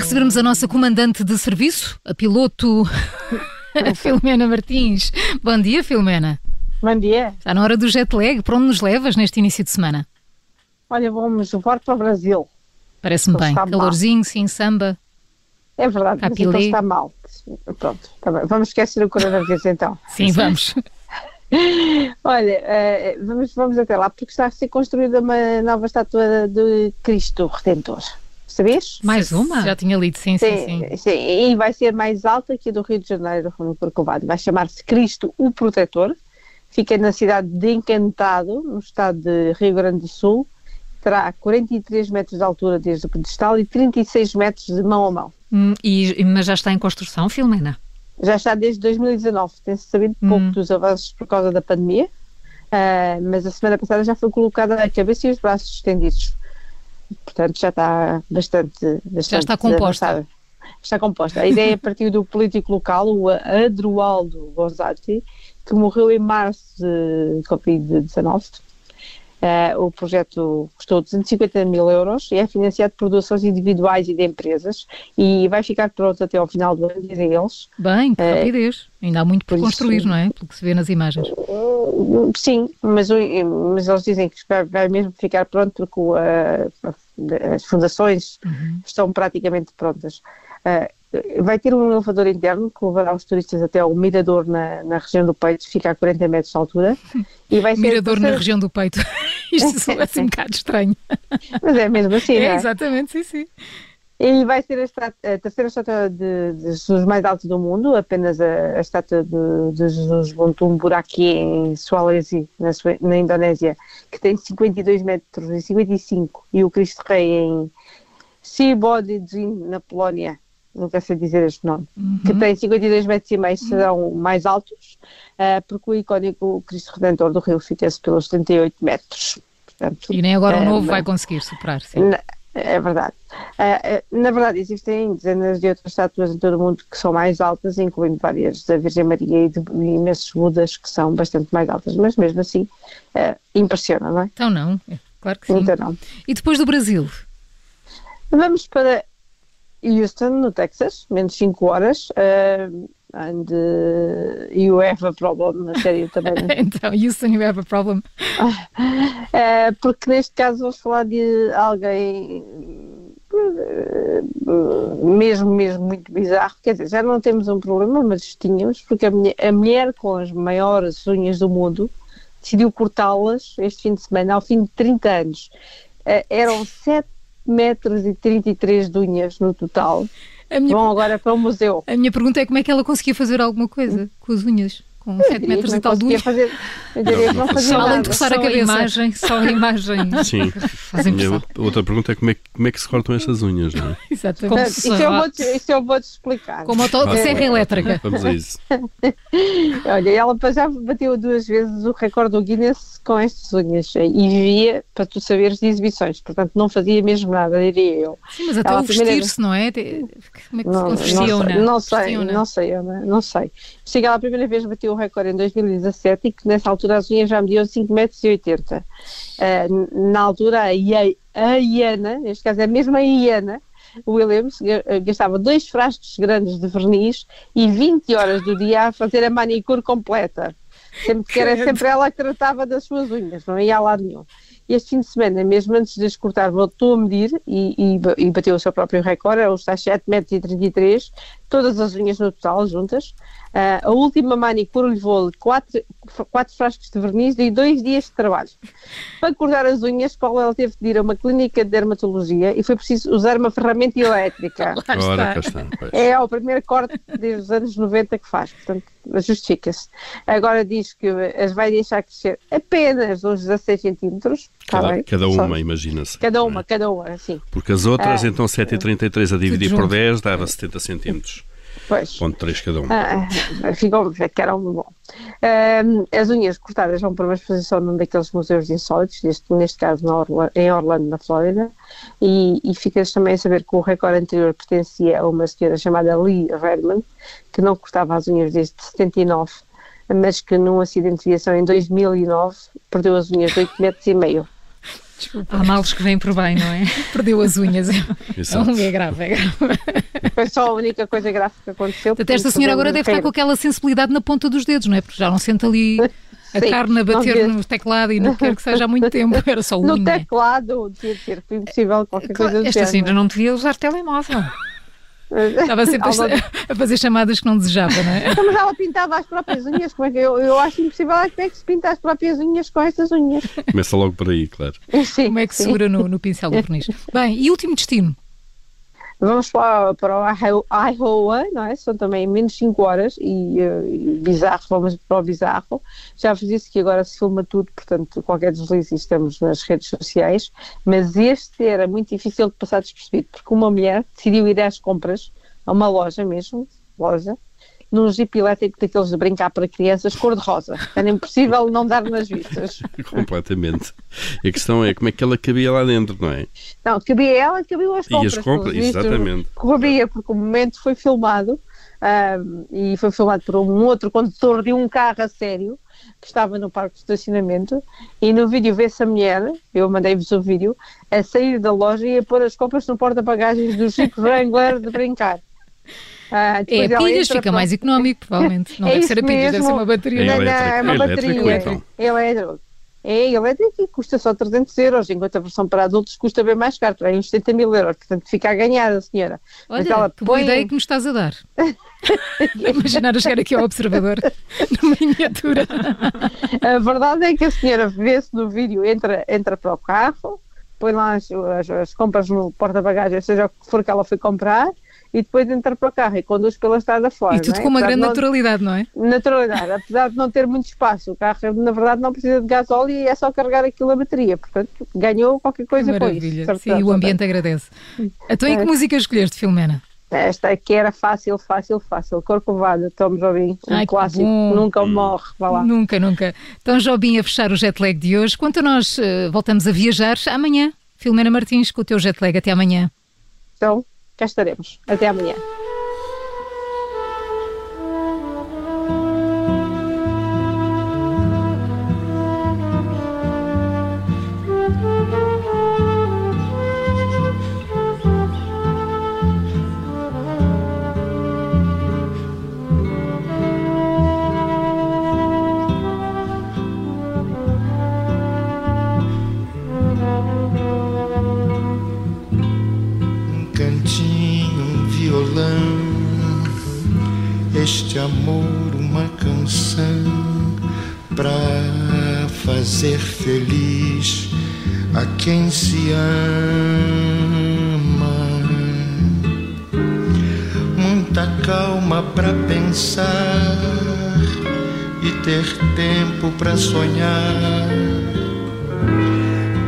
recebermos a nossa comandante de serviço, a piloto Filomena Martins. Bom dia, Filomena. Bom dia. Está na hora do jet lag. Para onde nos levas neste início de semana? Olha, vamos voar para o Brasil. Parece-me bem. Calorzinho, mal. sim, samba. É verdade, mas então está mal. Pronto, tá bem. Vamos esquecer o coronavírus então. Sim, vamos. Olha, uh, vamos, vamos até lá, porque está a ser construída uma nova estátua de Cristo Redentor. Sabias? Mais uma? Já tinha lido, sim, sim, sim. sim. sim. E vai ser mais alta que a do Rio de Janeiro, no Corcovado. Vai chamar-se Cristo o Protetor. Fica na cidade de Encantado, no estado de Rio Grande do Sul. Terá 43 metros de altura desde o pedestal e 36 metros de mão a mão. Hum, e, mas já está em construção, Filomena? Já está desde 2019. Tem-se sabido hum. pouco dos avanços por causa da pandemia, uh, mas a semana passada já foi colocada a cabeça e os braços estendidos. Portanto, já está bastante. bastante já está composta. Avançada. Está composta. A ideia partir do político local, o Adroaldo Gozatti, que morreu em março de Covid-19 Uh, o projeto custou 250 mil euros e é financiado por doações individuais e de empresas e vai ficar pronto até ao final do ano, dizem eles. Bem, que uh, rapidez. Ainda há muito por, por construir, isso, não é? Pelo que se vê nas imagens. Uh, sim, mas, mas eles dizem que vai mesmo ficar pronto porque as fundações uhum. estão praticamente prontas. Uh, vai ter um elevador interno que levará os turistas até ao mirador na, na região do peito, fica a 40 metros de altura. E vai mirador na região do peito. Isto é assim um bocado estranho. Mas é mesmo assim, é, é? Exatamente, sim, sim. E vai ser a, estátua, a terceira estátua de, de, Jesus mais alta do mundo, apenas a, a estátua de, de Jesus Buntumbuр aqui em Sulawesi, na, na Indonésia, que tem 52 metros e 55, e o Cristo Rei em Sibodijin, na Polónia, nunca sei dizer este nome, uhum. que tem 52 metros e meio, serão mais altos, uh, porque o icónico Cristo Redentor do Rio fica-se pelos 78 metros. Portanto, e nem agora o novo vai conseguir superar, sim. Na, é verdade. Uh, na verdade, existem dezenas de outras estátuas em todo o mundo que são mais altas, incluindo várias da Virgem Maria e de imensos Budas que são bastante mais altas, mas mesmo assim impressiona, não é? Então não, claro que sim. Então não. E depois do Brasil? Vamos para Houston, no Texas, menos 5 horas. Uh, and uh, you have a problem, na série também. então, Houston, you have a problem. Uh, porque neste caso vamos falar de alguém mesmo, mesmo muito bizarro. Quer dizer, já não temos um problema, mas tínhamos, porque a, mulher, a mulher com as maiores unhas do mundo decidiu cortá-las este fim de semana, ao fim de 30 anos. Uh, eram 7 metros e 33 de unhas no total. Minha, Vão agora para o museu. A minha pergunta é como é que ela conseguia fazer alguma coisa com as unhas? Com 7 metros e tal de unhas. Fazer, eu diria não, não fazia só além de coçar a cabeça. A imagem, só a imagem. Sim. a outra pergunta é como, é como é que se cortam estas unhas, não é? Exatamente. Isso eu, vou -te, isso eu vou-te explicar. Com moto de serra elétrica. Vamos a isso. Olha, ela já bateu duas vezes o recorde do Guinness com estas unhas e vivia, para tu saberes, de exibições. Portanto, não fazia mesmo nada, diria eu. Sim, mas até ela o vestir-se, não é? Como é que não, se vestiona? Não sei, não sei, não sei, não sei. Chega ela a primeira vez bateu o recorde em 2017 e que nessa altura as unhas já mediam 5,80 metros. Uh, na altura a, a Iana, neste caso é mesmo a Iana, Williams gastava dois frascos grandes de verniz e 20 horas do dia a fazer a manicure completa. Sempre que era sempre ela que tratava das suas unhas, não ia a lado nenhum. Este fim de semana, mesmo antes de as cortar, voltou a medir e, e, e bateu o seu próprio recorde, os tais 7,33 metros, todas as unhas no total juntas. Uh, a última manicure levou-lhe quatro, quatro frascos de verniz e dois dias de trabalho. Para cortar as unhas, Paula ela teve de ir a uma clínica de dermatologia e foi preciso usar uma ferramenta elétrica. Ora, está, é o primeiro corte desde os anos 90 que faz, portanto justifica-se. Agora diz que as vai deixar crescer apenas uns 16 centímetros. Tá cada, cada uma, imagina-se. Cada uma, é? cada uma, sim. Porque as outras, ah, então 7,33 a dividir por 10 dava 70 centímetros. Pois. Ponto 3 cada um. Ah, ficou, que era um bom. Uh, as unhas cortadas vão para uma exposição num daqueles museus insólitos, neste, neste caso Orla, em Orlando, na Flórida, e, e ficas também a saber que o recorde anterior pertencia a uma senhora chamada Lee Redman, que não cortava as unhas desde 79, mas que num acidente de viação em 2009 perdeu as unhas de 8 metros e meio. Desculpa. Há males que vêm por bem, não é? Perdeu as unhas. Exato. É grave, é grave. Foi só a única coisa grave que aconteceu. Até esta senhora agora deve estar com aquela sensibilidade na ponta dos dedos, não é? Porque já não sente ali a Sim, carne a bater no teclado e não quer que seja há muito tempo, era só unha. No teclado, devia ter, foi impossível qualquer coisa Esta senhora não devia usar telemóvel. Estava sempre a, a, fazer chamadas que não desejava, não é? Então, mas ela pintava as próprias unhas, como é que eu, eu acho impossível como é que se pinta as próprias unhas com estas unhas. Começa logo por aí, claro. Sim, como é que se segura no, no pincel do verniz. Bem, e último destino? Vamos para, para o Iowa, não é? São também menos 5 horas e uh, bizarro, vamos para o bizarro. Já vos disse que agora se filma tudo, portanto, qualquer deslize estamos nas redes sociais, mas este era muito difícil de passar despercebido, porque uma mulher decidiu ir às compras, a uma loja mesmo, loja, num jeep elétrico daqueles de brincar para crianças cor-de-rosa. Era impossível não dar nas vistas. Completamente. E a questão é como é que ela cabia lá dentro, não é? Não, cabia ela, cabia as compras. E as compras, exatamente. Cabia, porque o momento foi filmado um, e foi filmado por um outro condutor de um carro a sério que estava no parque de estacionamento e no vídeo vê-se a mulher, eu mandei-vos o vídeo, a sair da loja e a pôr as compras no porta-bagagens do Jeep Wrangler de brincar. Ah, é, pilhas fica para... mais económico, provavelmente. Não é deve ser a pilhas, deve ser uma bateria. É, não, não, é uma bateria. Elétrico. elétrico. É elétrico e custa só 300 euros, enquanto a versão para adultos custa bem mais caro, é uns 70 mil euros, portanto fica a ganhar a senhora. Olha, Mas ela que boa ideia que me estás a dar. Imaginar a chegar aqui ao observador, numa miniatura. a verdade é que a senhora vê-se no vídeo, entra, entra para o carro, põe lá as, as, as compras no porta-bagagens, seja o que for que ela foi comprar, e depois entra para o carro e conduz pela estrada fora. E tudo é? com uma grande não, naturalidade, não é? Naturalidade, apesar de não ter muito espaço. O carro, na verdade, não precisa de gasóleo e é só carregar aquilo a bateria. Portanto, ganhou qualquer coisa Maravilha. com isso. Sim, o ambiente agradece. Então, e que é. música escolheste, Filomena? Esta aqui era fácil, fácil, fácil. Corcovado, Tom Jobim, um Ai, clássico, nunca morre, vá lá. Nunca, nunca. Então, Jobim a fechar o jet lag de hoje. Quanto a nós uh, voltamos a viajar amanhã, Filomena Martins, com o teu jet lag. Até amanhã. Então, cá estaremos. Até amanhã. Fazer feliz a quem se ama. Muita calma para pensar e ter tempo para sonhar.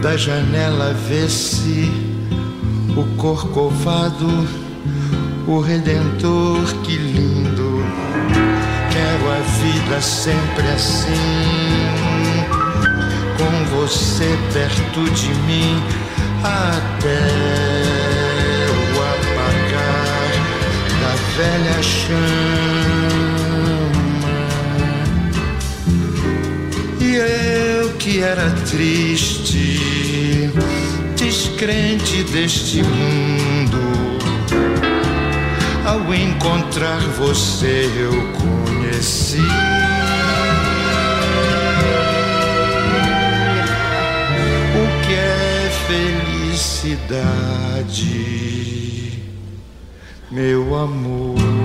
Da janela vê-se o corcovado, o redentor, que lindo quero a vida sempre assim, com você perto de mim, até o apagar da velha chama. E eu que era triste, descrente deste mundo. Ao encontrar você eu conheci. Felicidade, meu amor.